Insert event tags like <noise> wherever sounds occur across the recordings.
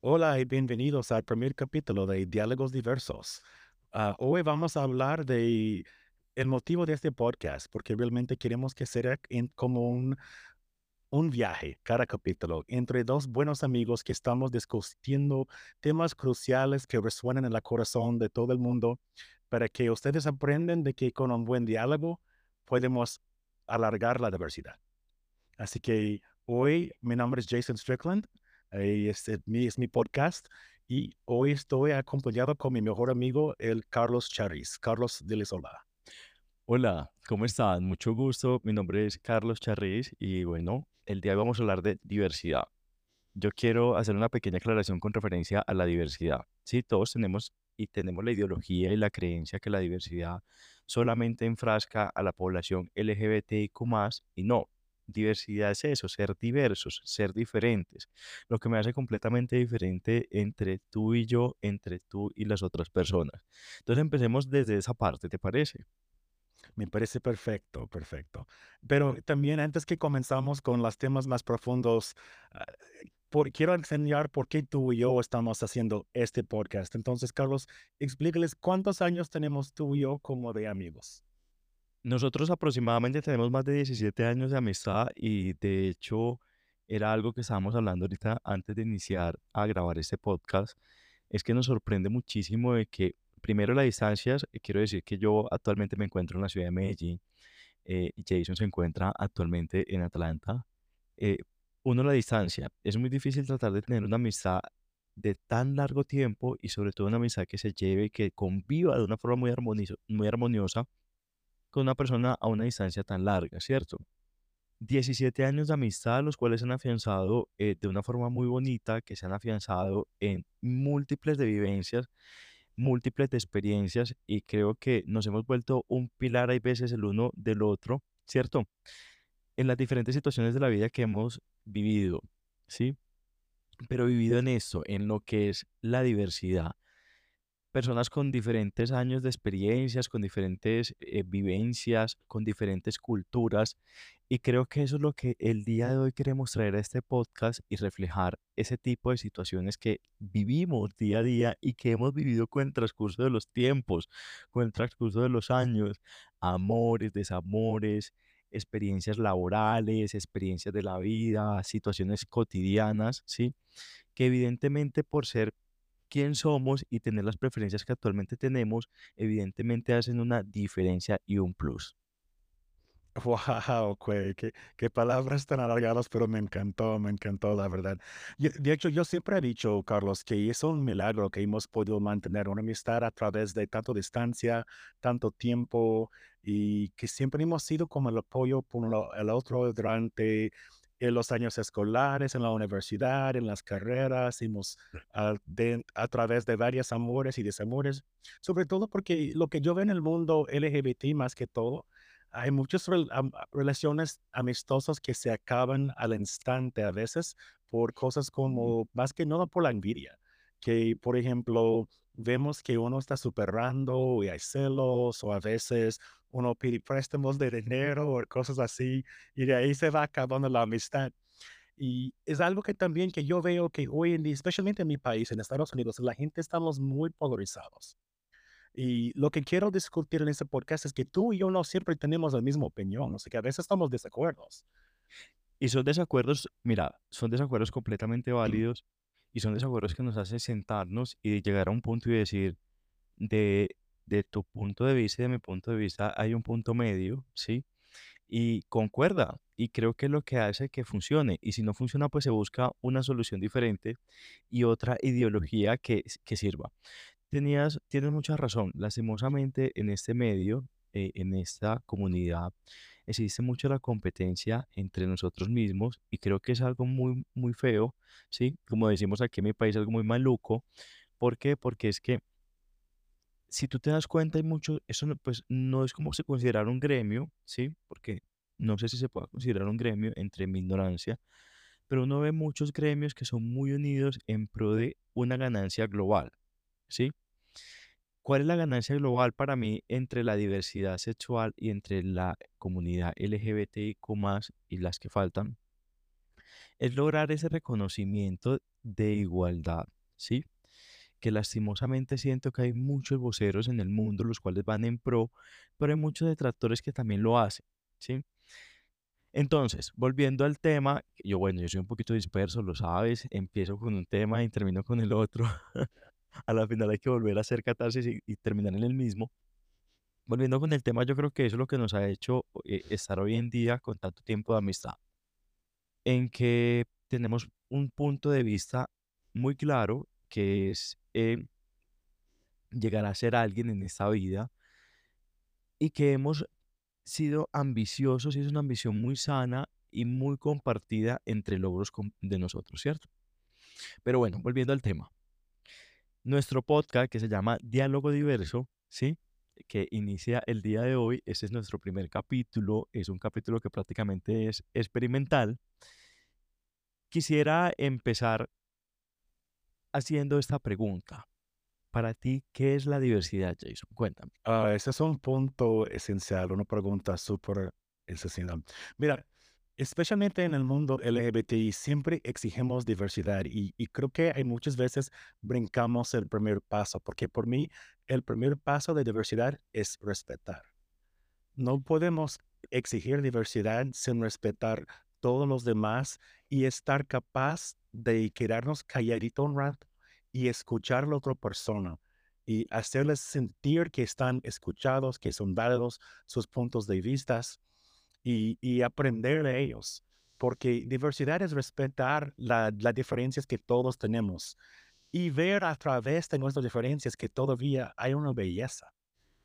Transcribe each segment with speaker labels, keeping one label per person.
Speaker 1: Hola y bienvenidos al primer capítulo de Diálogos Diversos. Ah, hoy vamos a hablar de el motivo de este podcast, porque realmente queremos que sea como un, un viaje, cada capítulo, entre dos buenos amigos que estamos discutiendo temas cruciales que resuenan en el corazón de todo el mundo, para que ustedes aprendan de que con un buen diálogo podemos alargar la diversidad. Así que hoy mi nombre es Jason Strickland, eh, es, mi, podcast y hoy estoy acompañado con mi mejor amigo, el Carlos Charis. Carlos, diles hola.
Speaker 2: Hola, ¿cómo están? Mucho gusto. Mi nombre es Carlos Charris y bueno, el día de hoy vamos a hablar de diversidad. Yo quiero hacer una pequeña aclaración con referencia a la diversidad. Sí, todos tenemos y tenemos la ideología y la creencia que la diversidad solamente enfrasca a la población LGBTIQ+, y no. Diversidad es eso, ser diversos, ser diferentes. Lo que me hace completamente diferente entre tú y yo, entre tú y las otras personas. Entonces empecemos desde esa parte, ¿te parece?
Speaker 1: Me parece perfecto, perfecto. Pero también antes que comenzamos con los temas más profundos, ah, quiero enseñar por qué tú y yo estamos haciendo este podcast. Entonces, Carlos, explícales cuántos años tenemos tú y yo como de amigos.
Speaker 2: Nosotros aproximadamente tenemos más de 17 años de amistad y de hecho era algo que estábamos hablando ahorita antes de iniciar a grabar este podcast. Es que nos sorprende muchísimo de que primero las distancias, eh, quiero decir que yo actualmente me encuentro en la ciudad de Medellín, eh, y Jason se encuentra actualmente en Atlanta. Eh, uno, la distancia. Es muy difícil tratar de tener una amistad de tan largo tiempo y sobre todo una amistad que se lleve que conviva de una forma muy, armonizo- muy armoniosa con una persona a una distancia tan larga, ¿cierto? 17 años de amistad, los cuales se han afianzado eh, de una forma muy bonita, que se han afianzado en múltiples de vivencias, múltiples de experiencias, y creo que nos hemos vuelto un pilar, hay veces el uno del otro, ¿cierto? En las diferentes situaciones de la vida que hemos vivido, ¿sí? Pero vivido en esto, en lo que es la diversidad personas con diferentes años de experiencias, con diferentes eh, vivencias, con diferentes culturas. Y creo que eso es lo que el día de hoy queremos traer a este podcast y reflejar ese tipo de situaciones que vivimos día a día y que hemos vivido con el transcurso de los tiempos, con el transcurso de los años, amores, desamores, experiencias laborales, experiencias de la vida, situaciones cotidianas, ¿sí? Que evidentemente por ser quién somos y tener las preferencias que actualmente tenemos, evidentemente hacen una diferencia y un plus. <laughs>
Speaker 1: Wow, qué, qué, palabras tan alargadas, pero me encantó, me encantó, la verdad. Yo- de hecho, yo siempre he dicho, Carlos, que es un milagro que hemos podido mantener una amistad a través de tanto distancia, tanto tiempo, y que siempre hemos sido como el apoyo por el otro durante eh, los años escolares, en la universidad, en las carreras, hemos a, de- a través de varios amores y desamores, sobre todo porque lo que yo veo en el mundo LGBT más que todo, hay muchas rel- am- a- relaciones amistosas que se acaban al instante a veces por cosas
Speaker 2: Mm.
Speaker 1: como, más que nada por la envidia, que por ejemplo, vemos que uno está superando y hay celos o a veces uno pide préstamos de dinero o cosas así y de ahí se va acabando la amistad. Y es algo que también que yo veo que hoy en día, especialmente en mi país, en Estados Unidos, la gente estamos muy polarizados. Y lo que quiero discutir en este podcast es que tú y yo no siempre tenemos la misma opinión, o sea que a veces estamos desacuerdos.
Speaker 2: Y son desacuerdos, mira, son desacuerdos completamente válidos y son desacuerdos que nos hacen sentarnos y llegar a un punto y decir, de, de tu punto de vista y de mi punto de vista hay un punto medio, ¿sí? Y concuerda, y creo que es lo que hace que funcione. Y si no funciona, pues se busca una solución diferente y otra ideología que, que sirva. Tenías, tienes mucha razón. Lastimosamente, en este medio, eh, en esta comunidad, existe mucho la competencia entre nosotros mismos y creo que es algo muy, muy feo, ¿sí? Como decimos aquí en mi país, algo muy maluco. ¿Por qué? Porque es que si tú te das cuenta, hay mucho, eso no, pues no es como se considerar un gremio, ¿sí? Porque no sé si se puede considerar un gremio entre mi ignorancia, pero uno ve muchos gremios que son muy unidos en pro de una ganancia global, ¿sí? ¿Cuál es la ganancia global para mí entre la diversidad sexual y entre la comunidad LGBTIQ+, y las que faltan? es lograr ese reconocimiento de igualdad, ¿sí? Que lastimosamente siento que hay muchos voceros en el mundo los cuales van en pro, pero hay muchos detractores que también lo hacen, ¿sí? Entonces, volviendo al tema, yo bueno, yo soy un poquito disperso, lo sabes, empiezo con un tema y termino con el otro. <laughs> a la final hay que volver a hacer catarsis y, y terminar en el mismo. Volviendo con el tema, yo creo que eso es lo que nos ha hecho eh, estar hoy en día con tanto tiempo de amistad, en que tenemos un punto de vista muy claro, que es eh, llegar a ser alguien en esta vida y que hemos sido ambiciosos y es una ambición muy sana y muy compartida entre logros de nosotros, ¿cierto? Pero bueno, volviendo al tema. Nuestro podcast que se llama Diálogo Diverso, ¿sí? Que inicia el día de hoy. Este es nuestro primer capítulo. Es un capítulo que prácticamente es experimental. Quisiera empezar haciendo esta pregunta. Para ti, ¿qué es la diversidad, Jason? Cuéntame.
Speaker 1: Ah, ese es un punto esencial, una pregunta súper esencial. Mira, especialmente en el mundo LGBTI, siempre exigimos diversidad y, creo que hay muchas veces brincamos el primer paso, porque por mí el primer paso de diversidad es respetar. No podemos exigir diversidad sin respetar todos los demás y estar capaz de quedarnos calladito un rato y escuchar a la otra persona y hacerles sentir que están escuchados, que son válidos sus puntos de vista y, y aprender de ellos. Porque diversidad es respetar la- las diferencias que todos tenemos y ver a través de nuestras diferencias que todavía hay una belleza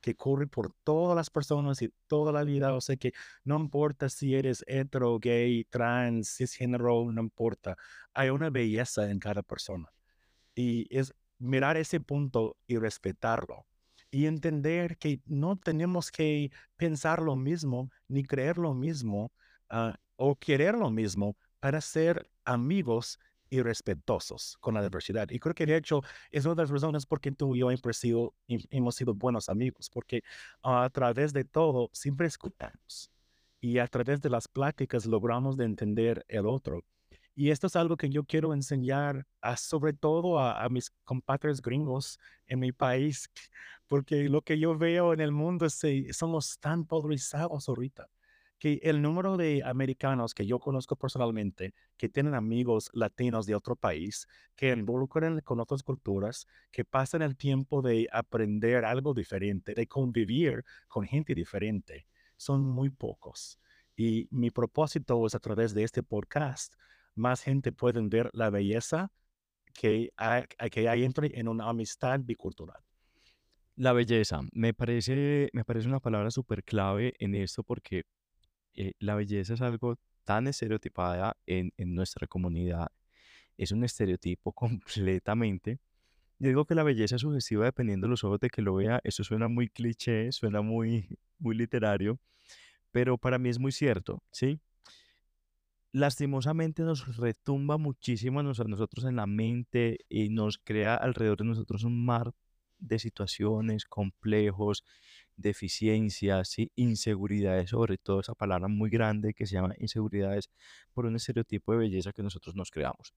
Speaker 1: que corre por todas las personas y toda la vida. O sea que no importa si eres hetero, gay, trans, cisgénero, no importa. Hay una belleza en cada persona. Y es mirar ese punto y respetarlo. Y entender que no tenemos que pensar lo mismo ni creer lo mismo ah, o querer lo mismo para ser amigos y respetuosos con la diversidad. Y creo que de hecho es una de las razones por qué tú y yo hemos sido, hem- hemos sido buenos amigos, porque a través de todo siempre escuchamos y a través de las pláticas logramos de entender el otro. Y esto es algo que yo quiero enseñar sobre todo a, a mis compatriotas gringos en mi país, <laughs> porque lo que yo veo en el mundo es que somos tan polarizados ahorita, que el número de americanos que yo conozco personalmente, que tienen amigos latinos de otro país, que involucran con otras culturas, que pasan el tiempo de aprender algo diferente, de convivir con gente diferente, son muy pocos. Y mi propósito es a través de este podcast más gente puede ver la belleza que hay, que hay entre en una amistad bicultural.
Speaker 2: La belleza, me parece, me parece una palabra súper clave en esto porque eh, la belleza es algo tan estereotipada en, en nuestra comunidad. Es un estereotipo <laughs> completamente. Yo digo que la belleza es sugestiva dependiendo de los ojos de que lo vea. Eso suena muy cliché, suena muy, muy literario, pero para mí es muy cierto, ¿sí? Lastimosamente nos retumba muchísimo a nos- a nosotros en la mente y nos crea alrededor de nosotros un mar de situaciones complejos, deficiencias, ¿sí? inseguridades, sobre todo esa palabra muy grande que se llama inseguridades por un estereotipo de belleza que nosotros nos creamos.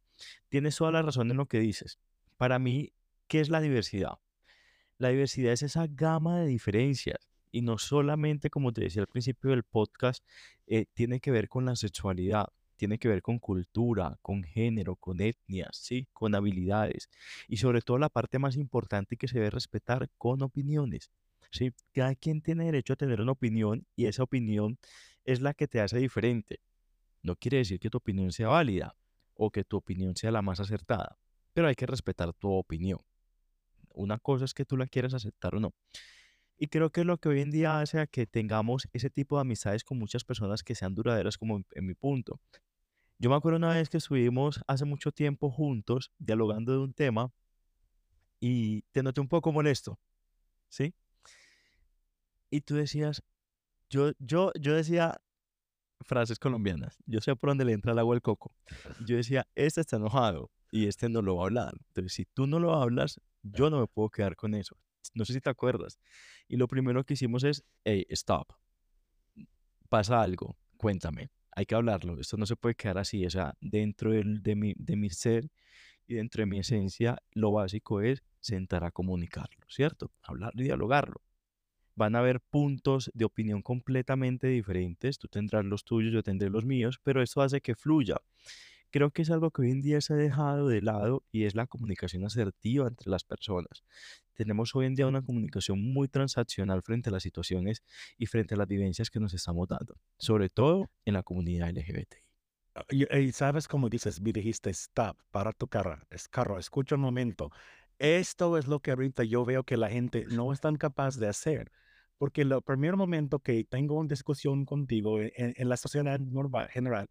Speaker 2: Tienes toda la razón en lo que dices. Para mí, ¿qué es la diversidad? La diversidad es esa gama de diferencias y no solamente, como te decía al principio del podcast, eh, tiene que ver con la sexualidad, tiene que ver con cultura, con género, con etnias, ¿sí? con habilidades y sobre todo la parte más importante que se debe respetar con opiniones. ¿sí? Cada quien tiene derecho a tener una opinión y esa opinión es la que te hace diferente. No quiere decir que tu opinión sea válida o que tu opinión sea la más acertada, pero hay que respetar tu opinión. Una cosa es que tú la quieras aceptar o no. Y creo que es lo que hoy en día hace que tengamos ese tipo de amistades con muchas personas que sean duraderas como en, en mi punto. Yo me acuerdo una vez que estuvimos hace mucho tiempo juntos dialogando de un tema y te noté un poco molesto, ¿sí? Y tú decías, yo, yo, yo decía frases colombianas, yo sé por dónde le entra el agua al coco. Yo decía, este está enojado y este no lo va a hablar. Entonces, si tú no lo hablas, yo no me puedo quedar con eso. No sé si te acuerdas. Y lo primero que hicimos es, hey, stop, pasa algo, cuéntame. hay que hablarlo. Esto no se puede quedar así. O sea, dentro de, mi, de mi ser y dentro de mi esencia, lo básico es sentar a comunicarlo, ¿cierto? Hablarlo y dialogarlo. Van a haber puntos de opinión completamente diferentes. Tú tendrás los tuyos, yo tendré los míos, pero esto hace que fluya. Creo que es algo que hoy en día se ha dejado de lado y es la comunicación asertiva entre las personas. Tenemos hoy en día una comunicación muy transaccional frente a las situaciones y frente a las vivencias que nos estamos dando, sobre todo en la comunidad LGBTI.
Speaker 1: Ah, Y, y sabes cómo dices, me dijiste, stop, para tu carro, es carro, escucha un momento. Esto es lo que ahorita yo veo que la gente no es tan capaz de hacer. Porque el primer momento que tengo una discusión contigo en, en- en la sociedad normal, general,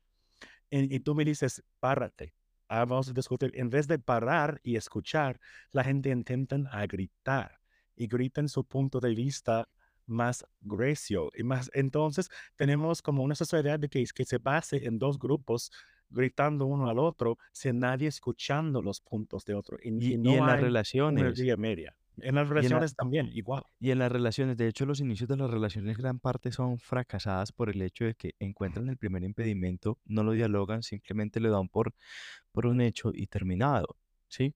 Speaker 1: y, y tú me dices, párate, ah, vamos a discutir, en vez de parar y escuchar, la gente intenta a gritar y gritan su punto de vista más grueso y más. Entonces, tenemos como una sociedad de que, que se base en dos grupos gritando uno al otro sin nadie escuchando los puntos de otro y,
Speaker 2: Y,
Speaker 1: y no
Speaker 2: en las
Speaker 1: hay una
Speaker 2: relaciones,
Speaker 1: media. En las
Speaker 2: y en, la-
Speaker 1: relaciones también, igual.
Speaker 2: y en las relaciones, de hecho, los inicios de las relaciones gran parte son fracasadas por el hecho de que encuentran el primer impedimento, no lo dialogan, simplemente le dan por, por un hecho y terminado, ¿sí?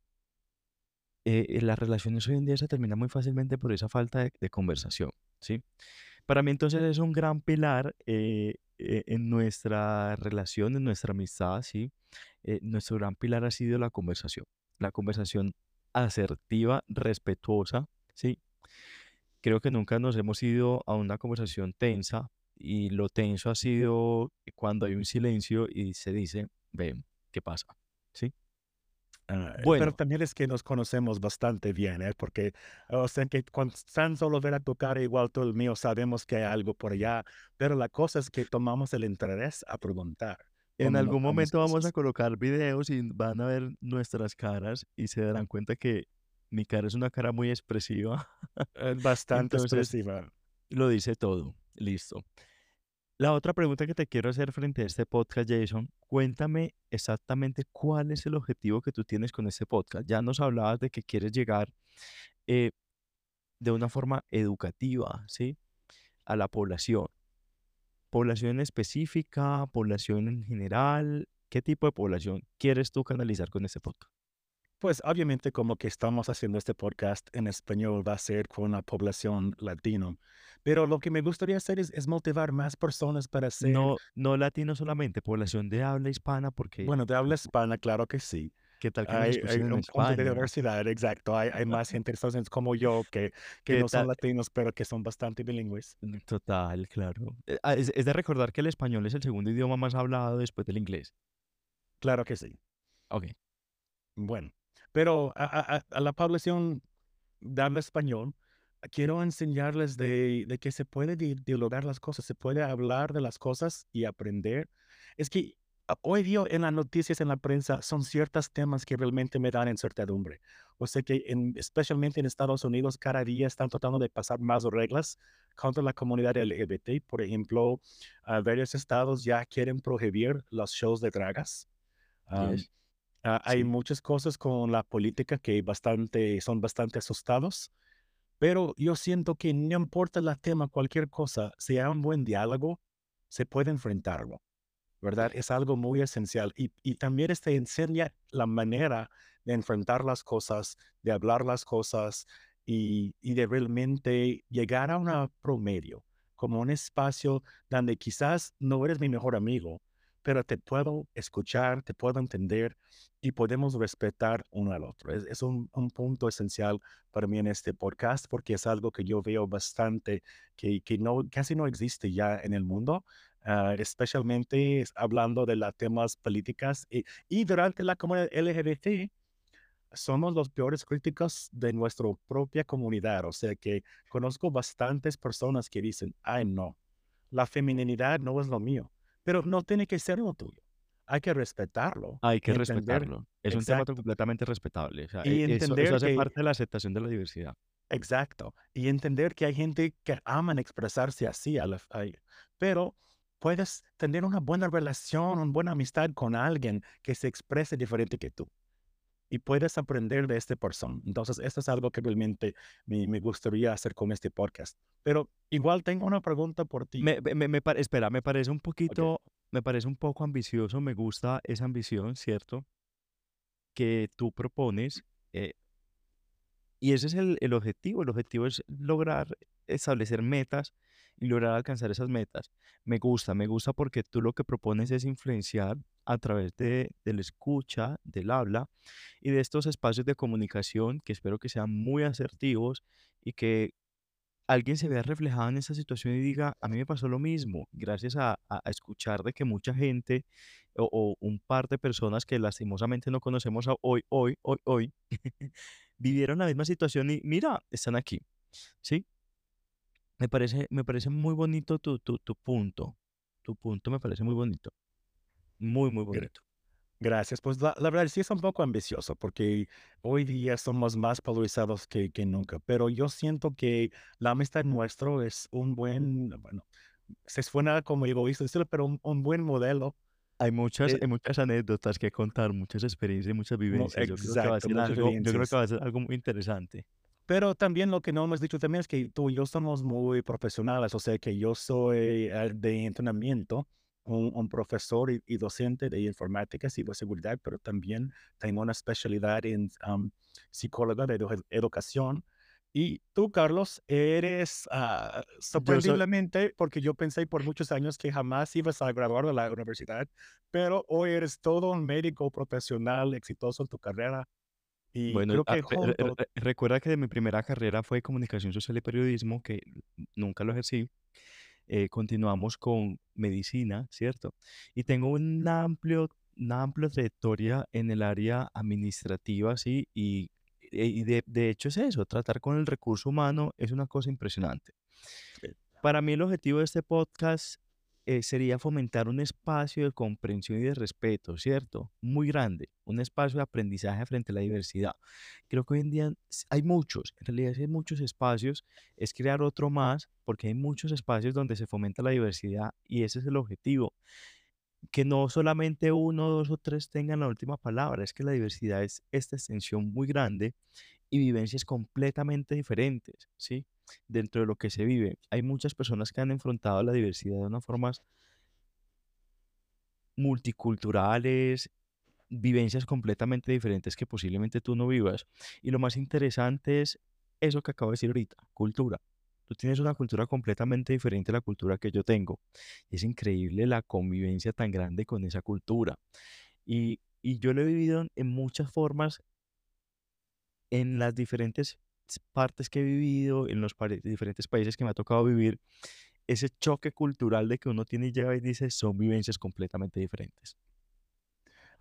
Speaker 2: eh, eh, las relaciones hoy en día se terminan muy fácilmente por esa falta de, de conversación, ¿sí? Para mí entonces es un gran pilar eh, eh, en nuestra relación, en nuestra amistad, ¿sí? Eh, nuestro gran pilar ha sido la conversación, la conversación asertiva, respetuosa, ¿sí? Creo que nunca nos hemos ido a una conversación tensa y lo tenso ha sido cuando hay un silencio y se dice, ven, ¿qué pasa? ¿Sí?
Speaker 1: Pero
Speaker 2: Bueno,
Speaker 1: también es que nos conocemos bastante bien, ¿eh? Porque, o sea, que cuando tan solo ver a tu cara igual tú el mío, sabemos que hay algo por allá, pero la cosa es que tomamos el interés a preguntar
Speaker 2: En algún momento vamos a colocar videos y van a ver nuestras caras y se darán cuenta que mi cara es una cara muy expresiva.
Speaker 1: Es <laughs> bastante
Speaker 2: Entonces,
Speaker 1: expresiva.
Speaker 2: lo dice todo. Listo. La otra pregunta que te quiero hacer frente a este podcast, Jason, cuéntame exactamente cuál es el objetivo que tú tienes con este podcast. Ya nos hablabas de que quieres llegar eh, de una forma educativa, ¿sí? A la población. Población específica, población en general. ¿Qué tipo de población quieres tú canalizar con este podcast?
Speaker 1: Pues obviamente como que estamos haciendo este podcast en español va a ser con la población latino, pero lo que me gustaría hacer es, es motivar más personas para hacer,
Speaker 2: No, no latino solamente, población de habla hispana, porque
Speaker 1: bueno, de habla hispana, claro que sí.
Speaker 2: Qué tal que
Speaker 1: Hay, hay un punto de diversidad, exacto. Hay, hay más gente entonces como yo que, que
Speaker 2: ¿Qué
Speaker 1: no son
Speaker 2: tal?
Speaker 1: latinos, pero que son bastante bilingües.
Speaker 2: Mm, Total, claro. Eh, ah, Es, es de recordar que el español es el segundo idioma más hablado después del inglés.
Speaker 1: Claro que sí.
Speaker 2: Ok.
Speaker 1: Bueno, pero a, a- a- la población de habla español, quiero enseñarles de, de que se puede di- dialogar las cosas, se puede hablar de las cosas y aprender. Es que hoy día en las noticias, en la prensa, son ciertos temas que realmente me dan incertidumbre. O sea que en- especialmente en Estados Unidos, cada día están tratando de pasar más reglas contra la comunidad LGBT. Por ejemplo, a varios estados ya quieren prohibir los shows de dragas. Am,
Speaker 2: Yes.
Speaker 1: Ah, hay
Speaker 2: Sí.
Speaker 1: muchas cosas con la política que bastante, son bastante asustados, pero yo siento que no importa el tema, cualquier cosa, si hay un buen diálogo, se puede enfrentarlo, ¿verdad? Es algo muy esencial y, y también este enseña la manera de enfrentar las cosas, de hablar las cosas y, y de realmente llegar a un promedio, como un espacio donde quizás no eres mi mejor amigo, pero te puedo escuchar, te puedo entender y podemos respetar uno al otro. Es, es un, un punto esencial para mí en este podcast porque es algo que yo veo bastante que, que no, casi no existe ya en el mundo, ah, especialmente es- hablando de los temas políticas y, y durante la comunidad LGBT. Somos los peores críticos de nuestra propia comunidad, o sea que conozco bastantes personas que dicen, ay no, la feminidad no es lo mío, pero no tiene que ser lo tuyo. Hay que respetarlo
Speaker 2: Hay que
Speaker 1: entender,
Speaker 2: respetarlo. Es un tema
Speaker 1: exacto,
Speaker 2: completamente respetable. O sea,
Speaker 1: y
Speaker 2: e- eso, eso
Speaker 1: entender
Speaker 2: hace
Speaker 1: que,
Speaker 2: parte de la aceptación de la diversidad.
Speaker 1: exacto, y entender que hay gente que aman expresarse así, a la- a- pero puedes tener una buena relación, una buena amistad con alguien que se exprese diferente que tú. Y puedes aprender de esta persona. Entonces, esto es algo que realmente me, me gustaría hacer con este podcast. Pero igual tengo una pregunta por ti.
Speaker 2: Me, me- me espera, me parece un poquito me parece un poco ambicioso, me gusta esa ambición, ¿cierto? Que tú propones. eh, y ese es el, el objetivo. El objetivo es lograr establecer metas y lograr alcanzar esas metas. Me gusta, me gusta porque tú lo que propones es influenciar a través de, de la escucha, del habla y de estos espacios de comunicación que espero que sean muy asertivos y que alguien se vea reflejado en esa situación y diga, a mí me pasó lo mismo, gracias a, a- a escuchar de que mucha gente o, o un par de personas que lastimosamente no conocemos hoy, hoy, hoy, hoy, <laughs> vivieron la misma situación y mira, están aquí, ¿sí? Me parece, me parece muy bonito tu, tu, tu punto, tu punto me parece muy bonito, muy, muy bonito.
Speaker 1: Gracias. Pues la, la verdad sí es un poco ambicioso porque hoy día somos más polarizados que, que nunca, pero yo siento que la amistad nuestro es un buen, bueno, se suena como egoísta decirlo, pero un, un buen modelo.
Speaker 2: Hay muchas,
Speaker 1: eh,
Speaker 2: hay muchas anécdotas que contar, muchas experiencias y muchas
Speaker 1: mu-
Speaker 2: vivencias. Yo creo que va a
Speaker 1: exacto,
Speaker 2: ser
Speaker 1: muchas
Speaker 2: algo, yo creo que va a ser algo muy interesante.
Speaker 1: Pero también lo que no hemos dicho también es que tú y yo somos muy profesionales, o sea que yo soy eh, de entrenamiento, un, un profesor y, y docente de informática y ciberseguridad, pero también tengo una especialidad en um, psicóloga de edu- educación. Y tú, Carlos, eres ah,
Speaker 2: Yo soy,
Speaker 1: sorprendiblemente, porque yo pensé por muchos años que jamás ibas a graduar de la universidad, pero hoy eres todo un médico profesional exitoso en tu carrera. Y
Speaker 2: Bueno,
Speaker 1: creo que
Speaker 2: re- recuerda que mi primera carrera fue comunicación social y periodismo, que nunca lo ejercí. eh, continuamos con medicina, ¿cierto? Y tengo un amplio, una amplia trayectoria en el área administrativa, ¿sí? Y, e- y de, de hecho es eso, tratar con el recurso humano es una cosa impresionante. Para mí el objetivo de este podcast eh, sería fomentar un espacio de comprensión y de respeto, ¿cierto? Muy grande, un espacio de aprendizaje frente a la diversidad. Creo que hoy en día hay muchos, en realidad hay muchos espacios, es crear otro más, porque hay muchos espacios donde se fomenta la diversidad y ese es el objetivo. Que no solamente uno, dos o tres tengan la última palabra, es que la diversidad es esta extensión muy grande y vivencias completamente diferentes, ¿sí? Dentro de lo que se vive. Hay muchas personas que han enfrentado la diversidad de una formas multiculturales, vivencias completamente diferentes que posiblemente tú no vivas. Y lo más interesante es eso que acabo de decir ahorita, cultura. Tú tienes una cultura completamente diferente a la cultura que yo tengo. Es increíble la convivencia tan grande con esa cultura. Y, y yo lo he vivido en muchas formas en las diferentes partes que he vivido, en los diferentes países que me ha tocado vivir, ese choque cultural de que uno tiene y llega y dice, son vivencias completamente diferentes.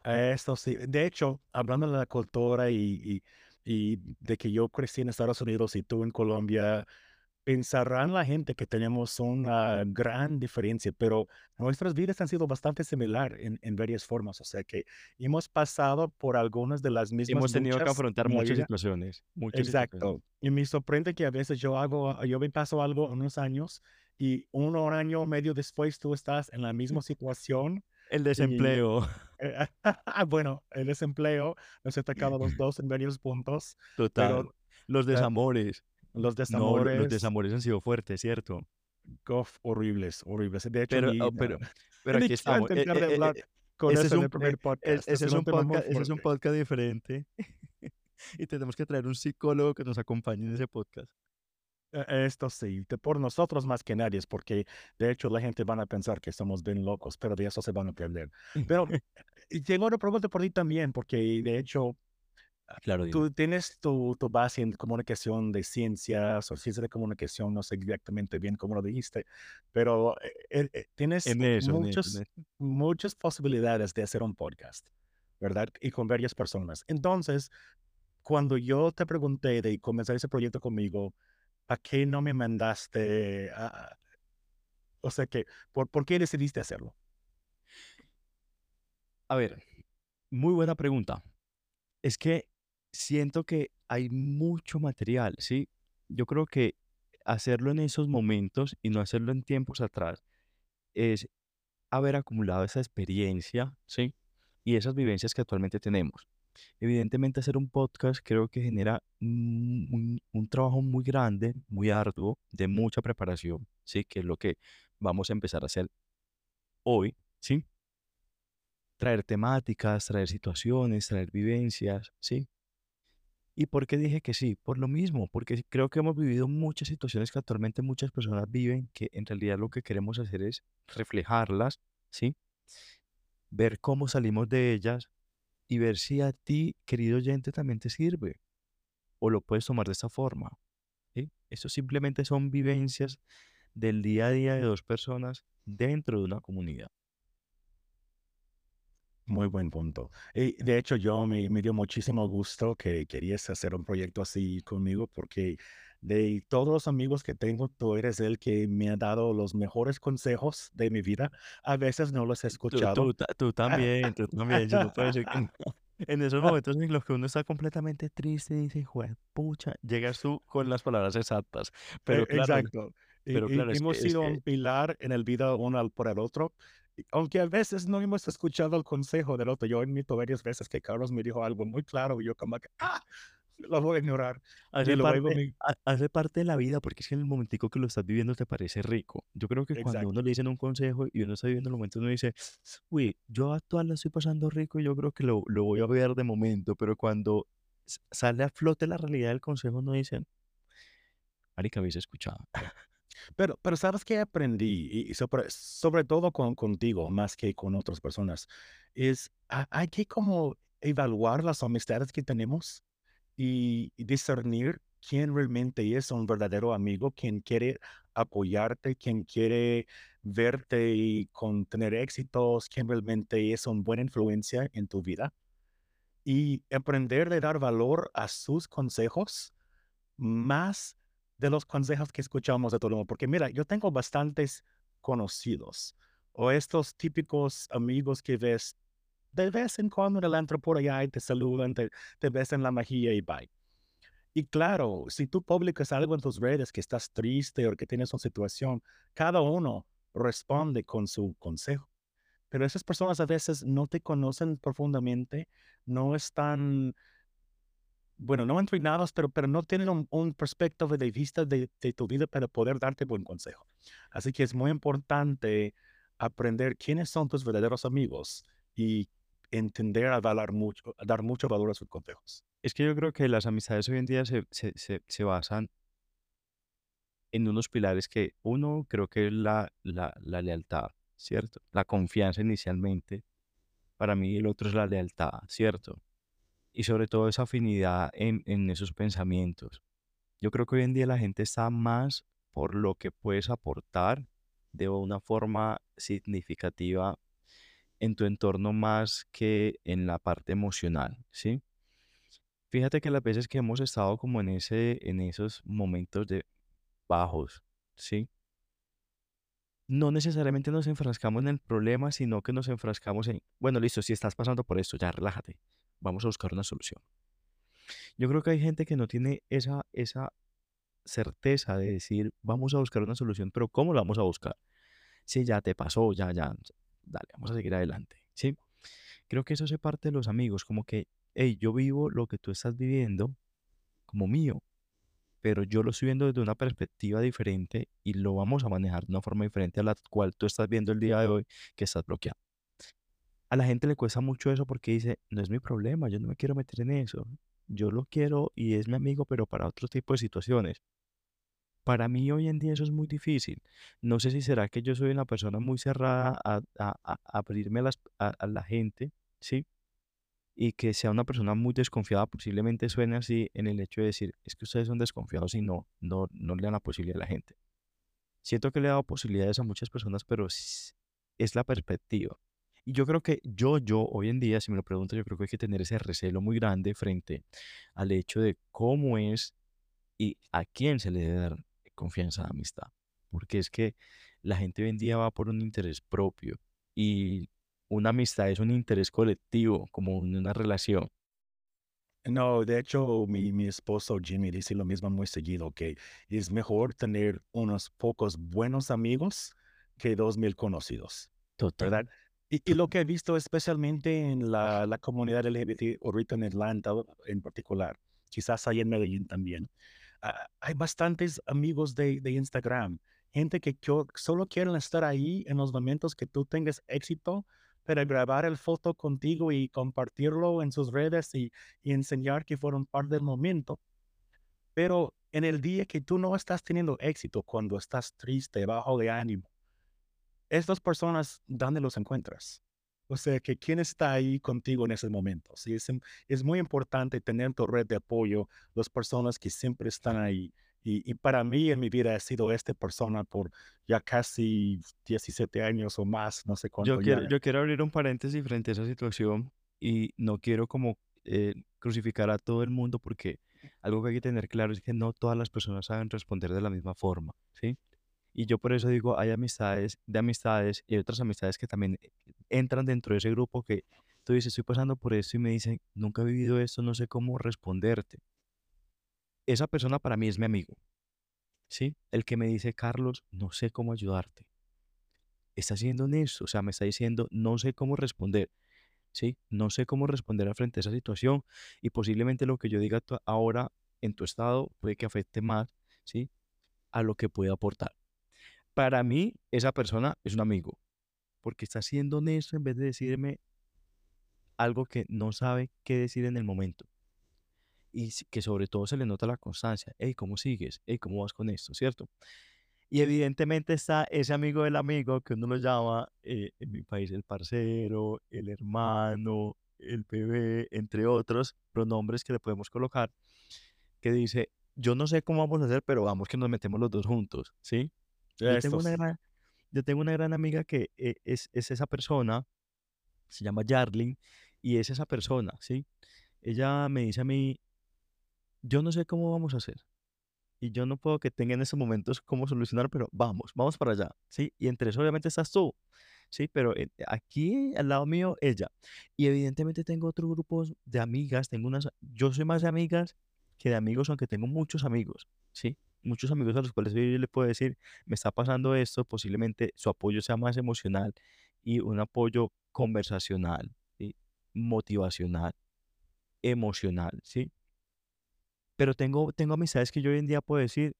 Speaker 1: Esto sí. De hecho, hablando de la cultura y, y, y de que yo crecí en Estados Unidos y tú en Colombia, pensarán la gente que tenemos una gran diferencia, pero nuestras vidas han sido bastante similar en, en varias formas. O sea que hemos pasado por algunas de las mismas
Speaker 2: Hemos tenido que afrontar muchas
Speaker 1: vida.
Speaker 2: situaciones, muchas situaciones.
Speaker 1: Exacto. Y me sorprende que a veces yo hago, yo me paso algo unos años y un año medio después tú estás en la misma situación
Speaker 2: El
Speaker 1: y
Speaker 2: desempleo,
Speaker 1: eh, <laughs> bueno, el desempleo nos ha atacado a los <laughs> dos en varios puntos,
Speaker 2: total.
Speaker 1: pero
Speaker 2: Los
Speaker 1: eh,
Speaker 2: desamores.
Speaker 1: Los
Speaker 2: No, lo- los
Speaker 1: desamores,
Speaker 2: desamores han sido fuertes, ¿cierto?
Speaker 1: gof, horribles, horribles. De hecho,
Speaker 2: Pero,
Speaker 1: ni,
Speaker 2: oh, pero, <laughs> pero aquí estamos. E-
Speaker 1: intentar de
Speaker 2: e- e-
Speaker 1: hablar
Speaker 2: e-
Speaker 1: con
Speaker 2: Ese es un, e-
Speaker 1: primer
Speaker 2: e-
Speaker 1: podcast.
Speaker 2: ese
Speaker 1: Es un
Speaker 2: podcast, ese es un podcast diferente. <laughs> Y tenemos que traer un psicólogo que nos acompañe en ese podcast.
Speaker 1: Eh, Esto sí, por nosotros más que nadie, es porque de hecho la gente van a pensar que somos bien locos, pero de eso se van a perder. Pero <laughs> tengo una pregunta por ti también, porque de hecho
Speaker 2: Claro, dime.
Speaker 1: tú tienes tu, tu base en comunicación de ciencias o ciencia de comunicación, no sé exactamente bien cómo lo dijiste, pero eh, eh, eh, tienes
Speaker 2: En en eso, en
Speaker 1: muchas,
Speaker 2: eso.
Speaker 1: muchas posibilidades de hacer un podcast, ¿verdad? Y con varias personas. Entonces, cuando yo te pregunté de comenzar ese proyecto conmigo, ¿a qué no me mandaste? a- o sea que, ¿por, ¿por qué decidiste hacerlo?
Speaker 2: A ver, muy buena pregunta. Es que siento que hay mucho material, ¿sí? Yo creo que hacerlo en esos momentos y no hacerlo en tiempos atrás es haber acumulado esa experiencia, ¿sí? Y esas vivencias que actualmente tenemos. Evidentemente hacer un podcast creo que genera un, trabajo muy grande, muy arduo, de mucha preparación, ¿sí? Que es lo que vamos a empezar a hacer hoy, ¿sí? Traer temáticas, traer situaciones, traer vivencias, ¿sí? ¿Y por qué dije que sí? Por lo mismo, porque creo que hemos vivido muchas situaciones que actualmente muchas personas viven, que en realidad lo que queremos hacer es reflejarlas, ¿sí? Ver cómo salimos de ellas y ver si a ti, querido oyente, también te sirve o lo puedes tomar de esta forma. ¿sí? Eso simplemente son vivencias del día a día de dos personas dentro de una comunidad.
Speaker 1: Muy buen punto. Y de hecho, yo me, me dio muchísimo gusto que querías hacer un proyecto así conmigo porque de todos los amigos que tengo, tú eres el que me ha dado los mejores consejos de mi vida. A veces no los he
Speaker 2: Tú,
Speaker 1: escuchado.
Speaker 2: tú, ta- tú también, tú también, yo no puedo decir que no. <laughs> En esos <laughs> momentos en los que uno está completamente triste y dice, "Jue pucha, llegas tú con las palabras exactas.
Speaker 1: Eh,
Speaker 2: Pero claro,
Speaker 1: exacto.
Speaker 2: Pero
Speaker 1: Y,
Speaker 2: claro, es
Speaker 1: hemos
Speaker 2: es
Speaker 1: sido
Speaker 2: que
Speaker 1: un pilar en el vida uno por el otro. Aunque a veces no hemos escuchado el consejo del otro. Yo admito varias veces que Carlos me dijo algo muy claro y yo como que, ah, lo voy a ignorar.
Speaker 2: Hace parte,
Speaker 1: me...
Speaker 2: ha- hace parte de la vida, porque es que en el momentico que lo estás viviendo te parece rico. Yo creo que cuando uno
Speaker 1: Exacto.
Speaker 2: le dicen un consejo y uno está viviendo el momento, uno dice, uy, yo actual la estoy pasando rico y yo creo que lo, lo voy a ver de momento, pero cuando sale a flote la realidad del consejo, uno dice, marica, habéis escuchado.
Speaker 1: Pero, pero ¿sabes qué aprendí? Y sobre, sobre todo con, contigo, más que con otras personas, es a- hay que como evaluar las amistades que tenemos y, y discernir quién realmente es un verdadero amigo, quién quiere apoyarte, quién quiere verte y con tener éxitos, quién realmente es una buena influencia en tu vida y aprender a dar valor a sus consejos más de los consejos que escuchamos de todo el mundo. Porque mira, yo tengo bastantes conocidos o estos típicos amigos que ves de vez en cuando en el antro por allá y te saludan, te, te besan la mejilla y bye. Y claro, si tú publicas algo en tus redes que estás triste o que tienes una situación, cada uno responde con su consejo. Pero esas personas a veces no te conocen profundamente, no están bueno, no entrenados, pero, pero no tienen un, un perspectiva de vista de, de tu vida para poder darte buen consejo. Así que es muy importante aprender quiénes son tus verdaderos amigos y entender a, valar mucho, a dar mucho valor a sus consejos.
Speaker 2: Es que yo creo que las amistades hoy en día se, se, se, se basan en unos pilares que uno creo que es la, la, la lealtad, ¿cierto? La confianza inicialmente. Para mí el otro es la lealtad, ¿cierto? Y sobre todo esa afinidad en, en esos pensamientos. Yo creo que hoy en día la gente está más por lo que puedes aportar de una forma significativa en tu entorno más que en la parte emocional, ¿sí? Fíjate que las veces que hemos estado como en ese, en esos momentos de bajos, ¿sí? No necesariamente nos enfrascamos en el problema, sino que nos enfrascamos en, bueno, listo, si estás pasando por esto, ya relájate, vamos a buscar una solución. Yo creo que hay gente que no tiene esa, esa certeza de decir, vamos a buscar una solución, pero ¿cómo la vamos a buscar? Si ya te pasó, ya, ya, dale, vamos a seguir adelante, ¿sí? Creo que eso hace parte de los amigos, como que, hey, yo vivo lo que tú estás viviendo como mío, pero yo lo estoy viendo desde una perspectiva diferente y lo vamos a manejar de una forma diferente a la cual tú estás viendo el día de hoy que estás bloqueado. A la gente le cuesta mucho eso porque dice, no es mi problema, yo no me quiero meter en eso. Yo lo quiero y es mi amigo, pero para otro tipo de situaciones. Para mí hoy en día eso es muy difícil. No sé si será que yo soy una persona muy cerrada a, a- a- abrirme a, las- a- la gente, ¿sí? Y que sea una persona muy desconfiada, posiblemente suene así en el hecho de decir, es que ustedes son desconfiados y no, no, no le dan la posibilidad a la gente. Siento que le he dado posibilidades a muchas personas, pero s- es la perspectiva. Y yo creo que yo, yo, hoy en día, si me lo preguntas, yo creo que hay que tener ese recelo muy grande frente al hecho de cómo es y a quién se le debe dar confianza de amistad. Porque es que la gente hoy en día va por un interés propio y una amistad es un interés colectivo, como una relación.
Speaker 1: No, de hecho, mi, mi esposo Jimmy dice lo mismo muy seguido, que es mejor tener unos pocos buenos amigos que dos mil conocidos.
Speaker 2: Total.
Speaker 1: ¿verdad? Y, y lo que he visto especialmente en la, la comunidad LGBT, ahorita en Atlanta en particular, quizás ahí en Medellín también, ah, hay bastantes amigos de, de Instagram gente que solo quieren estar ahí en los momentos que tú tengas éxito para grabar el foto contigo y compartirlo en sus redes y, y enseñar que fueron parte del momento. Pero en el día que tú no estás teniendo éxito, cuando estás triste, bajo de ánimo, estas personas, ¿dónde los encuentras? O sea, que quién está ahí contigo en ese momento. Sí, es, es muy importante tener tu red de apoyo, las personas que siempre están ahí. Y, y, para mí en mi vida ha sido esta persona por ya casi 17 años o más, no sé
Speaker 2: Yo
Speaker 1: cuánto
Speaker 2: quiero,
Speaker 1: ya.
Speaker 2: yo quiero abrir un paréntesis frente a esa situación y no quiero como eh, crucificar a todo el mundo porque algo que hay que tener claro es que no todas las personas saben responder de la misma forma, ¿sí? Y yo por eso digo, hay amistades de amistades y otras amistades que también eh, entran dentro de ese grupo que tú dices, estoy pasando por esto y me dicen, nunca he vivido esto, no sé cómo responderte. Esa persona para mí es mi amigo, ¿sí? El que me dice, Carlos, no sé cómo ayudarte. Está siendo honesto, o sea, me está diciendo, no sé cómo responder, ¿sí? No sé cómo responder frente a esa situación y posiblemente lo que yo diga ahora en tu estado puede que afecte más, ¿sí? A lo que puede aportar. Para mí, esa persona es un amigo, porque está siendo honesto en vez de decirme algo que no sabe qué decir en el momento. Y que sobre todo se le nota la constancia. Hey, ¿cómo sigues? Hey, ¿cómo vas con esto? ¿Cierto? Y evidentemente está ese amigo del amigo que uno lo llama eh, en mi país el parcero, el hermano, el bebé, entre otros pronombres que le podemos colocar, que dice, yo no sé cómo vamos a hacer, pero vamos que nos metemos los dos juntos, ¿sí? Yo tengo una gran, yo tengo una gran amiga que eh, es, es esa persona, se llama Jarlin, y es esa persona, ¿sí? Ella me dice a mí, yo no sé cómo vamos a hacer, y yo no puedo que tenga en estos momentos cómo solucionar, pero vamos, vamos para allá, ¿sí? Y entre eso obviamente estás tú, ¿sí? Pero eh, aquí al lado mío, ella. Y evidentemente tengo otros grupos de amigas, tengo unas, yo soy más de amigas que de amigos, aunque tengo muchos amigos, ¿sí? Muchos amigos a los cuales yo le puedo decir, me está pasando esto, posiblemente su apoyo sea más emocional y un apoyo conversacional, ¿sí? Motivacional, emocional, ¿sí? Pero tengo, tengo amistades que yo hoy en día puedo decir,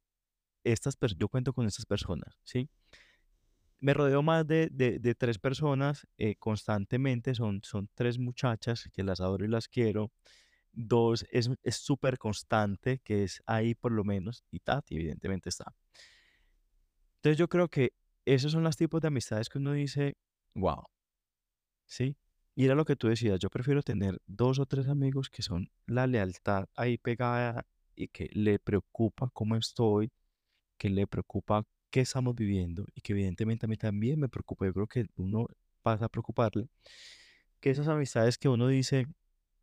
Speaker 2: estas yo cuento con estas personas, ¿sí? Me rodeo más de, de, de tres personas eh, constantemente, son, son tres muchachas que las adoro y las quiero. Dos es es súper constante, que es ahí por lo menos, y Tati evidentemente está. Entonces yo creo que esos son los tipos de amistades que uno dice, wow, ¿sí? Y era lo que tú decías, yo prefiero tener dos o tres amigos que son la lealtad ahí pegada y que le preocupa cómo estoy, que le preocupa qué estamos viviendo y que evidentemente a mí también me preocupa. Yo creo que uno pasa a preocuparle, que esas amistades que uno dice,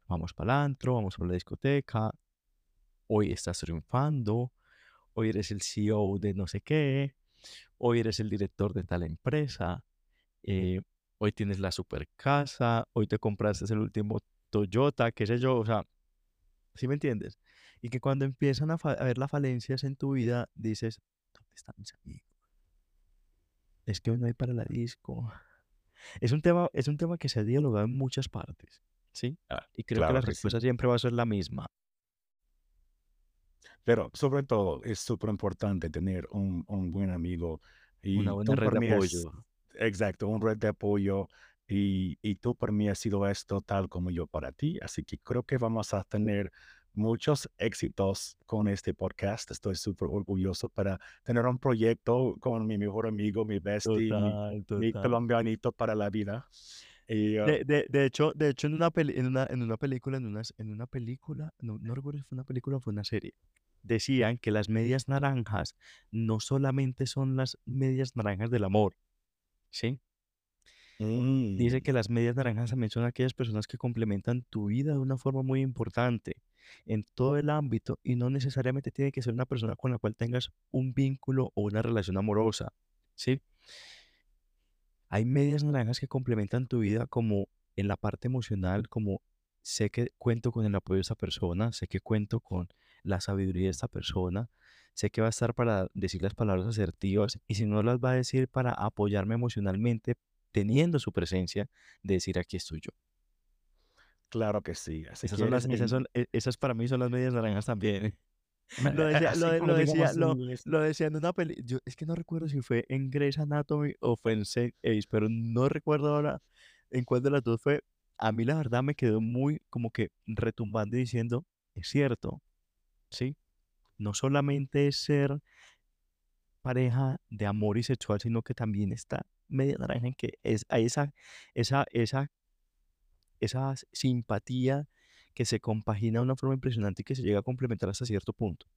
Speaker 2: vamos para el antro, vamos para la discoteca, hoy estás triunfando, hoy eres el CEO de no sé qué, hoy eres el director de tal empresa, eh, hoy tienes la super casa, hoy te compraste el último Toyota, qué sé yo, o sea, ¿sí me entiendes? Y que cuando empiezan a, a ver las falencias en tu vida, dices, ¿dónde están mis amigos? Es que hoy no hay para la disco. Es un tema, es un tema que se ha dialogado en muchas partes, ¿sí?
Speaker 1: Ah,
Speaker 2: Y creo que la
Speaker 1: sí.
Speaker 2: respuesta siempre va a ser la misma,
Speaker 1: Pero sobre todo es súper importante tener un, un buen amigo
Speaker 2: una
Speaker 1: y
Speaker 2: buena
Speaker 1: tú
Speaker 2: red de apoyo.
Speaker 1: exacto, un red de apoyo y, y tú para mí has sido esto tal como yo para ti. Así que creo que vamos a tener muchos éxitos con este podcast. Estoy súper orgulloso para tener un proyecto con mi mejor amigo, mi bestie, mi,
Speaker 2: Total,
Speaker 1: mi colombianito para la vida. Y,
Speaker 2: De, de, de hecho, de hecho en una peli- en una, en una película, en una, en una película, no, no recuerdo si fue una película o fue una serie, decían que las medias naranjas no solamente son las medias naranjas del amor, ¿sí? Dice
Speaker 1: mm,
Speaker 2: que las medias naranjas también son aquellas personas que complementan tu vida de una forma muy importante en todo el ámbito y no necesariamente tiene que ser una persona con la cual tengas un vínculo o una relación amorosa, ¿sí? Hay medias naranjas que complementan tu vida como en la parte emocional, como sé que cuento con el apoyo de esta persona, sé que cuento con la sabiduría de esta persona, sé que va a estar para decir las palabras asertivas y si no las va a decir para apoyarme emocionalmente, teniendo su presencia, de decir aquí estoy yo.
Speaker 1: claro que sí. Así
Speaker 2: Esas
Speaker 1: que
Speaker 2: son las, esas son, e- esas para mí son las medias naranjas también. Lo decía, lo, de- lo decía, lo, decía en una peli. Yo es que no recuerdo si fue en Grey's Anatomy o fue en Ace, pero no recuerdo ahora en cuál de las dos fue. A mí la verdad me quedó muy como que retumbando y diciendo, es cierto, ¿sí? No solamente es ser pareja de amor y sexual, sino que también está media naranja en que es, hay esa, esa, esa, esa simpatía que se compagina de una forma impresionante y que se llega a complementar hasta cierto punto.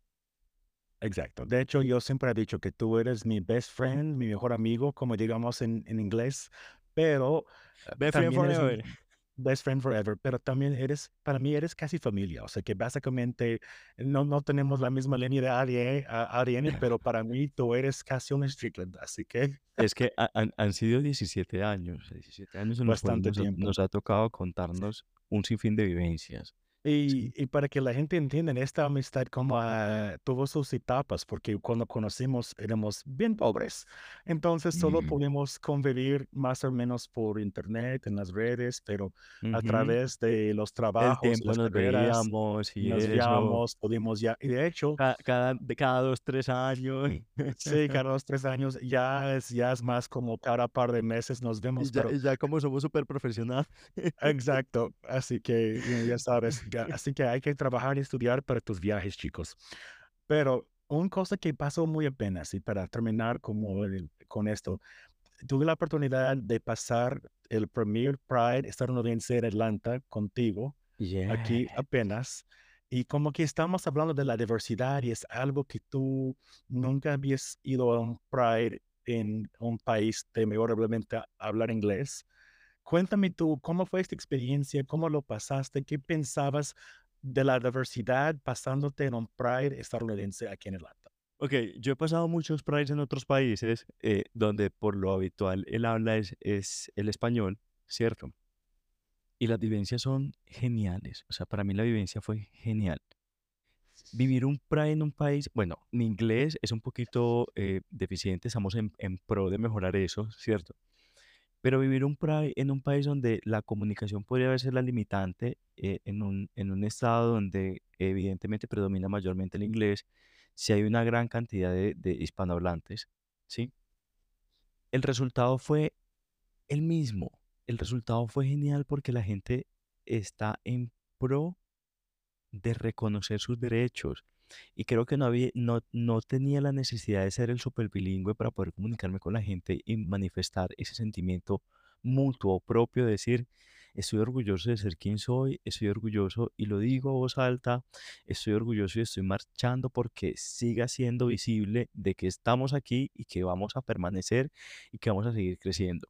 Speaker 1: Exacto. De hecho, yo siempre he dicho que tú eres mi best friend, mi mejor amigo, como digamos en, en inglés, pero eh,
Speaker 2: Best friend forever.
Speaker 1: best friend forever, pero también eres, para mí eres casi familia, o sea que básicamente no, no tenemos la misma línea de ADN, a- ADN, pero <laughs> para mí tú eres casi un Strickland, así que
Speaker 2: Es que ha- han, han sido 17 años, 17 años en los
Speaker 1: bastante tiempo.
Speaker 2: nos ha tocado contarnos un sinfín de vivencias. Sí.
Speaker 1: Y, y para que la gente entienda, esta amistad como ah, tuvo sus etapas, porque cuando conocimos éramos bien pobres, entonces solo
Speaker 2: Mm,
Speaker 1: pudimos convivir más o menos por internet, en las redes, pero a
Speaker 2: ujú.
Speaker 1: través de los
Speaker 2: El
Speaker 1: trabajos,
Speaker 2: tiempo
Speaker 1: las
Speaker 2: nos
Speaker 1: carreras,
Speaker 2: veíamos y
Speaker 1: nos veíamos, pudimos ya, y de hecho,
Speaker 2: ca- cada, de cada dos, tres años.
Speaker 1: sí, <laughs> cada dos, tres años ya es, ya es más como cada par de meses nos
Speaker 2: Y
Speaker 1: vemos,
Speaker 2: ya,
Speaker 1: pero
Speaker 2: y ya como somos súper profesionales.
Speaker 1: Exacto, así que ya sabes, <laughs> así que hay que trabajar y estudiar para tus viajes, chicos. Pero una cosa que pasó muy apenas, y para terminar como el- con esto, tuve la oportunidad de pasar el Premier Pride estadounidense en Atlanta contigo, aquí
Speaker 2: Yeah.
Speaker 1: apenas, y como que estamos hablando de la diversidad y es algo que tú nunca habías ido a un Pride en un país de mayormente hablar inglés. Cuéntame tú, ¿cómo fue esta experiencia? ¿Cómo lo pasaste? ¿Qué pensabas de la diversidad pasándote en un Pride estadounidense aquí en Atlanta?
Speaker 2: Ok, yo he pasado muchos prides en otros países eh, donde por lo habitual el habla es, es el español, ¿cierto? Y las vivencias son geniales. O sea, para mí la vivencia fue genial. Vivir un Pride en un país, bueno, mi inglés es un poquito eh, deficiente, estamos en, en pro de mejorar eso, ¿cierto? Pero vivir un en un país donde la comunicación podría ser la limitante, eh, en un, en un estado donde evidentemente predomina mayormente el inglés, si hay una gran cantidad de, de hispanohablantes, ¿sí? El resultado fue el mismo. El resultado fue genial porque la gente está en pro de reconocer sus derechos. Y creo que no había, no, no tenía la necesidad de ser el super bilingüe para poder comunicarme con la gente y manifestar ese sentimiento mutuo propio, de decir, estoy orgulloso de ser quien soy, estoy orgulloso y lo digo a voz alta, estoy orgulloso y estoy marchando porque siga siendo visible de que estamos aquí y que vamos a permanecer y que vamos a seguir creciendo.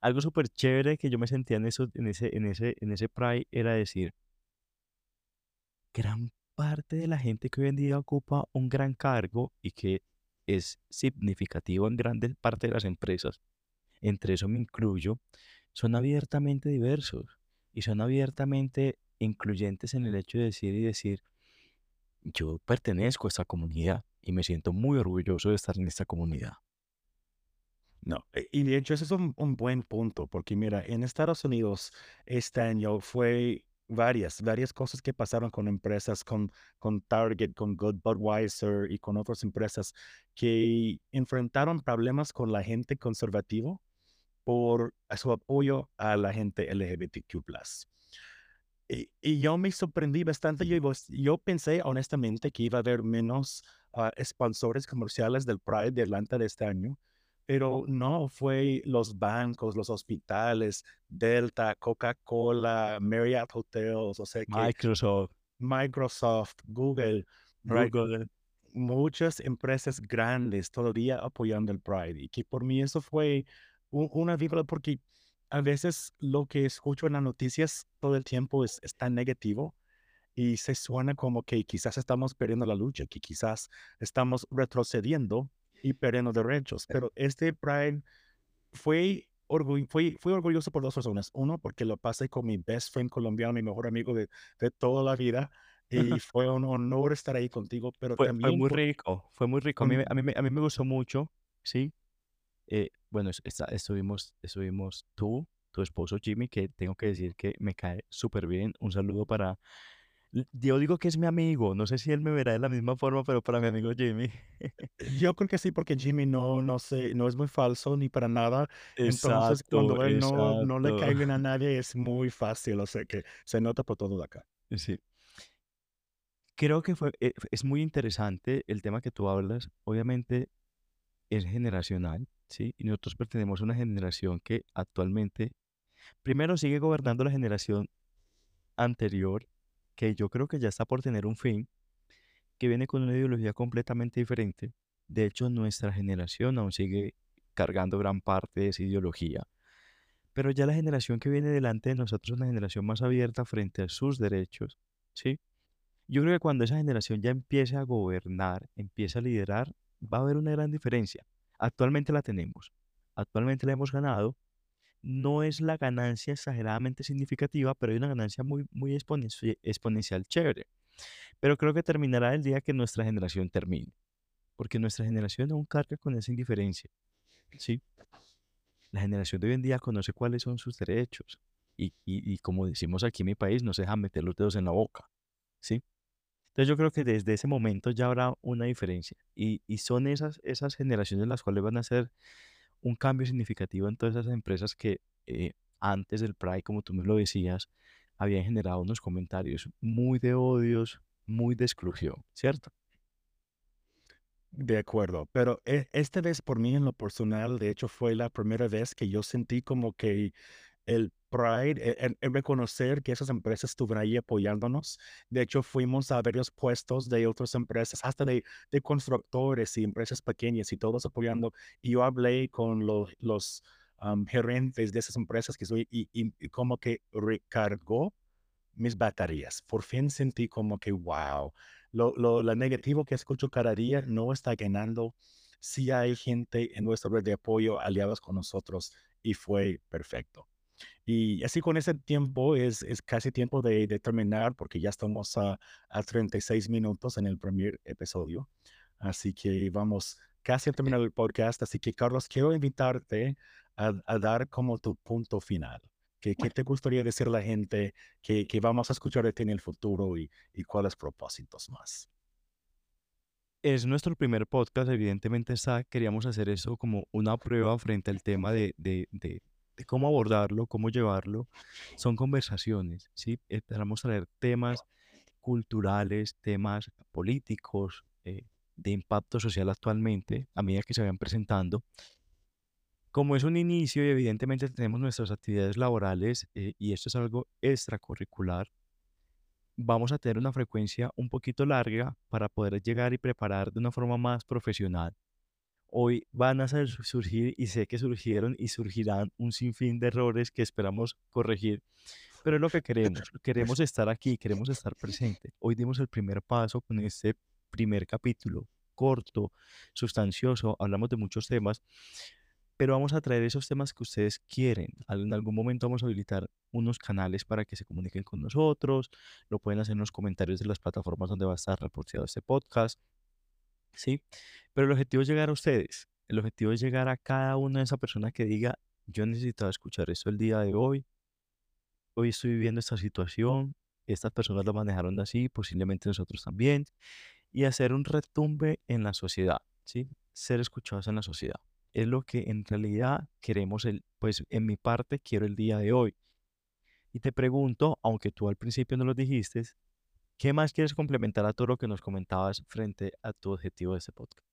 Speaker 2: Algo súper chévere que yo me sentía en, eso, en, ese, en, ese, en ese Pride era decir, gran parte de la gente que hoy en día ocupa un gran cargo y que es significativo en gran parte de las empresas, entre eso me incluyo, son abiertamente diversos y son abiertamente incluyentes en el hecho de decir y decir, yo pertenezco a esta comunidad y me siento muy orgulloso de estar en esta comunidad.
Speaker 1: No, e- y de hecho ese es un, un buen punto, porque mira, en Estados Unidos este año fue varias, varias cosas que pasaron con empresas, con, con Target, con Good Budweiser y con otras empresas que enfrentaron problemas con la gente conservativa por su apoyo a la gente LGBTQ+. Y, y yo me sorprendí bastante. Yo, yo pensé honestamente que iba a haber menos sponsores comerciales del Pride de Atlanta de este año, pero no, fue los bancos, los hospitales, Delta, Coca-Cola, Marriott Hotels, o sea que
Speaker 2: Microsoft,
Speaker 1: Microsoft, Google, right?
Speaker 2: Google,
Speaker 1: muchas empresas grandes todavía apoyando el Pride y que por mí eso fue u- una vibra porque a veces lo que escucho en las noticias todo el tiempo es, es tan negativo y se suena como que quizás estamos perdiendo la lucha, que quizás estamos retrocediendo y perdiendo derechos. Pero este Pride fue, orgu- fue, fue orgulloso por dos razones. Uno, porque lo pasé con mi best friend colombiano, mi mejor amigo de, de toda la vida. Y <laughs> fue un honor estar ahí contigo, pero
Speaker 2: fue, fue
Speaker 1: también
Speaker 2: muy
Speaker 1: por-
Speaker 2: rico, fue muy rico. A mí, a mí, a mí me gustó mucho, ¿sí? Eh, bueno, es- está- estuvimos, estuvimos tú, tu esposo Jimmy, que tengo que decir que me cae súper bien. Un saludo para Yo digo que es mi amigo, no sé si él me verá de la misma forma, pero para mi amigo Jimmy.
Speaker 1: Yo creo que sí, porque Jimmy no, no sé, no es muy falso ni para nada. Entonces,
Speaker 2: Exacto,
Speaker 1: cuando él no, no le cae bien a <laughs> nadie, es muy fácil. O sea que se nota por todo de acá.
Speaker 2: Sí. Creo que fue, eh, es muy interesante el tema que tú hablas. Obviamente es generacional, ¿sí? Y nosotros pertenecemos a una generación que actualmente, primero sigue gobernando la generación anterior, que yo creo que ya está por tener un fin, que viene con una ideología completamente diferente. De hecho, nuestra generación aún sigue cargando gran parte de esa ideología. Pero ya la generación que viene delante de nosotros es una generación más abierta frente a sus derechos, ¿sí? Yo creo que cuando esa generación ya empiece a gobernar, empiece a liderar, va a haber una gran diferencia. Actualmente la tenemos, actualmente la hemos ganado. No es la ganancia exageradamente significativa, pero hay una ganancia muy, muy exponenci- exponencial chévere. Pero creo que terminará el día que nuestra generación termine, porque nuestra generación aún carga con esa indiferencia, ¿sí? La generación de hoy en día conoce cuáles son sus derechos y, y, y como decimos aquí en mi país, no se deja meter los dedos en la boca, ¿sí? Entonces yo creo que desde ese momento ya habrá una diferencia y, y son esas, esas generaciones las cuales van a hacer un cambio significativo en todas esas empresas que eh, antes del Pride, como tú me lo decías, habían generado unos comentarios muy de odios, muy de exclusión, ¿cierto?
Speaker 1: De acuerdo, pero e- esta vez por mí en lo personal, de hecho fue la primera vez que yo sentí como que el pride, e- en, en reconocer que esas empresas estuvieron ahí apoyándonos. De hecho, fuimos a varios puestos de otras empresas, hasta de, de constructores y empresas pequeñas y todos apoyando. Y yo hablé con los, los am, gerentes de esas empresas que soy y, y- y como que recargó mis baterías. Por fin sentí como que, wow, lo, lo, la negativo que escucho cada día no está ganando. Sí hay gente en nuestra red de apoyo aliados con nosotros y fue perfecto. Y así con ese tiempo es, es casi tiempo de, de terminar porque ya estamos a, a 36 minutos en el primer episodio. Así que vamos casi a terminar el podcast. Así que Carlos, quiero invitarte a, a dar como tu punto final. ¿Qué, qué te gustaría decir a la gente que, que vamos a escuchar de ti en el futuro y, y cuáles propósitos más?
Speaker 2: Es nuestro primer podcast, evidentemente está, queríamos hacer eso como una prueba frente al tema de, de, de, de cómo abordarlo, cómo llevarlo. Son conversaciones, ¿sí? Esperamos traer temas culturales, temas políticos, eh, de impacto social actualmente, a medida que se vayan presentando. Como es un inicio y evidentemente tenemos nuestras actividades laborales eh, y esto es algo extracurricular, vamos a tener una frecuencia un poquito larga para poder llegar y preparar de una forma más profesional. Hoy van a surgir y sé que surgieron y surgirán un sinfín de errores que esperamos corregir, pero es lo que queremos. Queremos estar aquí, queremos estar presente. Hoy dimos el primer paso con este primer capítulo corto, sustancioso, hablamos de muchos temas, pero vamos a traer esos temas que ustedes quieren. En algún momento vamos a habilitar unos canales para que se comuniquen con nosotros, lo pueden hacer en los comentarios de las plataformas donde va a estar reportado este podcast, ¿sí? Pero el objetivo es llegar a ustedes. El objetivo es llegar a cada una de esas personas que diga, yo necesitaba escuchar esto el día de hoy, hoy estoy viviendo esta situación, estas personas lo manejaron así, posiblemente nosotros también, y hacer un retumbe en la sociedad, ¿sí? Ser escuchados en la sociedad. Es lo que en realidad queremos, el, pues en mi parte quiero el día de hoy. Y te pregunto, aunque tú al principio no lo dijiste, ¿qué más quieres complementar a todo lo que nos comentabas frente a tu objetivo de este podcast?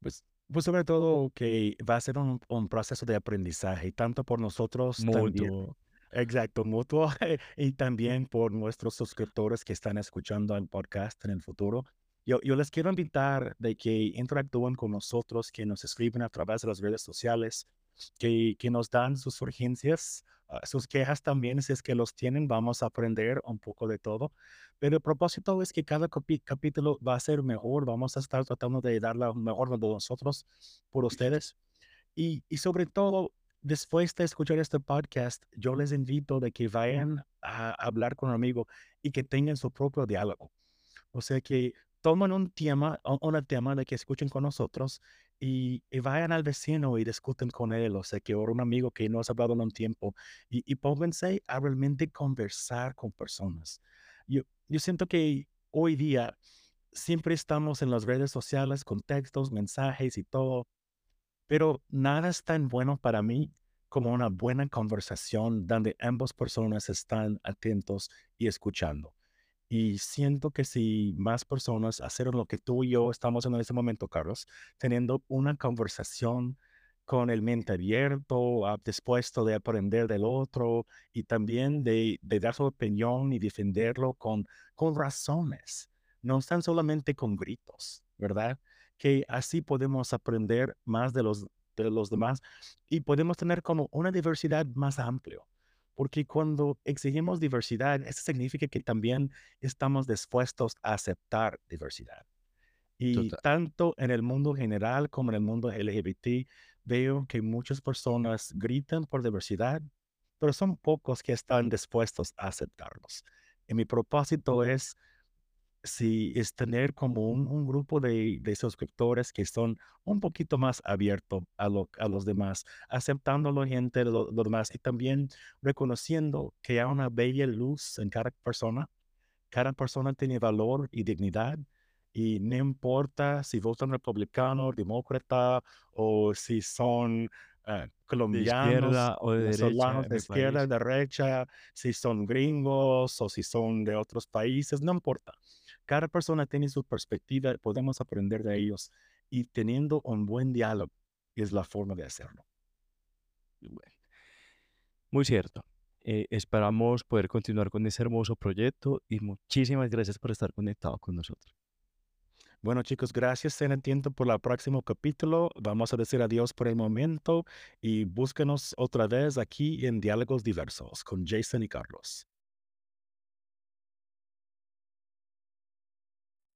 Speaker 1: Pues, pues sobre todo que va a ser un, un proceso de aprendizaje, tanto por nosotros
Speaker 2: Mutuo.
Speaker 1: Exacto, mutuo <laughs> y también por nuestros suscriptores que están escuchando el podcast en el futuro. Yo, yo les quiero invitar de que interactúen con nosotros, que nos escriben a través de las redes sociales, que, que nos dan sus urgencias, ah, sus quejas también, si es que los tienen, vamos a aprender un poco de todo. Pero el propósito es que cada capítulo va a ser mejor, vamos a estar tratando de dar lo mejor de nosotros por ustedes. Y, y sobre todo, después de escuchar este podcast, yo les invito de que vayan a hablar con un amigo y que tengan su propio diálogo. O sea, que tomen un tema, un, un tema de que escuchen con nosotros y, y vayan al vecino y discuten con él. O sea, que ahora un amigo que no has hablado en un tiempo y, y pónganse a realmente conversar con personas. Yo, yo siento que hoy día siempre estamos en las redes sociales con textos, mensajes y todo, pero nada es tan bueno para mí como una buena conversación donde ambas personas están atentos y escuchando. Y siento que si más personas hicieron lo que tú y yo estamos en este momento, Carlos, teniendo una conversación con el mente abierto, ah, dispuesto de aprender del otro y también de, de dar su opinión y defenderlo con, razones, no están solamente con gritos, ¿verdad? Que así podemos aprender más de los demás y podemos tener como una diversidad más amplia. Porque cuando exigimos diversidad, eso significa que también estamos dispuestos a aceptar diversidad. Y
Speaker 2: Total.
Speaker 1: tanto en el mundo general como en el mundo LGBT, veo que muchas personas gritan por diversidad, pero son pocos que están dispuestos a aceptarlos. Y mi propósito es, si es tener como un, un grupo de, de suscriptores que son un poquito más abiertos a, lo, a los demás, aceptando a la gente, lo, lo demás, y también reconociendo que hay una bella luz en cada persona cada persona tiene valor y dignidad y no importa si votan republicano, demócrata o si son
Speaker 2: De
Speaker 1: colombianos,
Speaker 2: izquierda o de derecha
Speaker 1: de izquierda,
Speaker 2: país.
Speaker 1: derecha, si son gringos o si son de otros países, no importa. Cada persona tiene su perspectiva, podemos aprender de ellos y teniendo un buen diálogo es la forma de hacerlo.
Speaker 2: Muy cierto. Eh, esperamos poder continuar con ese hermoso proyecto y muchísimas gracias por estar conectado con nosotros.
Speaker 1: Bueno, chicos, gracias. Ten tiempo por el próximo capítulo. Vamos a decir adiós por el momento y búsquenos otra vez aquí en Diálogos Diversos con Jason y Carlos.